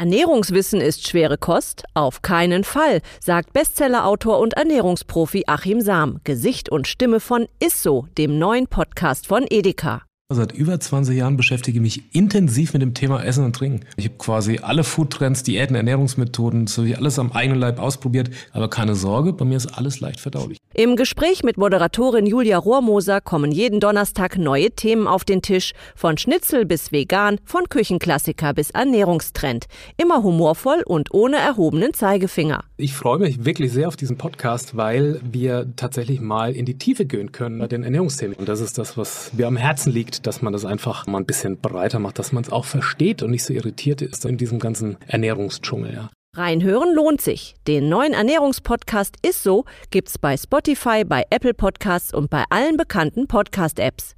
Ernährungswissen ist schwere Kost? Auf keinen Fall, sagt Bestsellerautor und Ernährungsprofi Achim Sam, Gesicht und Stimme von Isso, dem neuen Podcast von Edeka. Seit über 20 Jahren beschäftige ich mich intensiv mit dem Thema Essen und Trinken. Ich habe quasi alle Foodtrends, Diäten, Ernährungsmethoden, so alles am eigenen Leib ausprobiert. Aber keine Sorge, bei mir ist alles leicht verdaulich. Im Gespräch mit Moderatorin Julia Rohrmoser kommen jeden Donnerstag neue Themen auf den Tisch. Von Schnitzel bis vegan, von Küchenklassiker bis Ernährungstrend. Immer humorvoll und ohne erhobenen Zeigefinger. Ich freue mich wirklich sehr auf diesen Podcast, weil wir tatsächlich mal in die Tiefe gehen können bei den Ernährungsthemen. Und das ist das, was mir am Herzen liegt dass man das einfach mal ein bisschen breiter macht, dass man es auch versteht und nicht so irritiert ist in diesem ganzen Ernährungsdschungel. Ja. Reinhören lohnt sich. Den neuen Ernährungspodcast ist so gibt's bei Spotify, bei Apple Podcasts und bei allen bekannten Podcast-Apps.